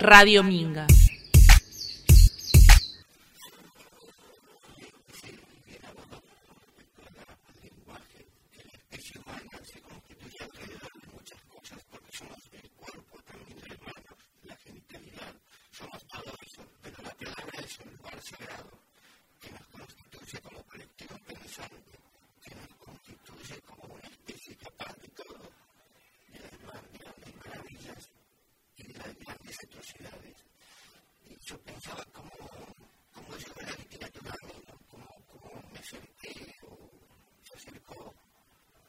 Radio Minga. Como yo vengo a la literatura, como me acerqué o se acercó,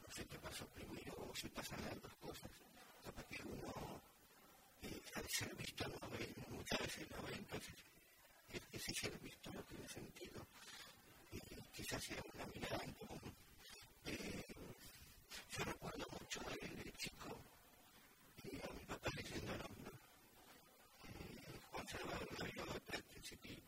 no sé qué pasó primero, o si pasan las dos cosas. Supongo que uno, al ser visto, no ve muchas veces, no ve entonces, es que si ser visto no sentido y quizás sea una mirada en común. Yo recuerdo mucho de chico, y a mi papá leyendo el hombre, to be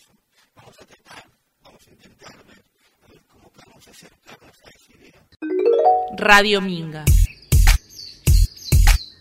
eso. Vamos a tratar, vamos a intentar ver, a ver cómo podemos acercarnos a esa idea. Radio Minga.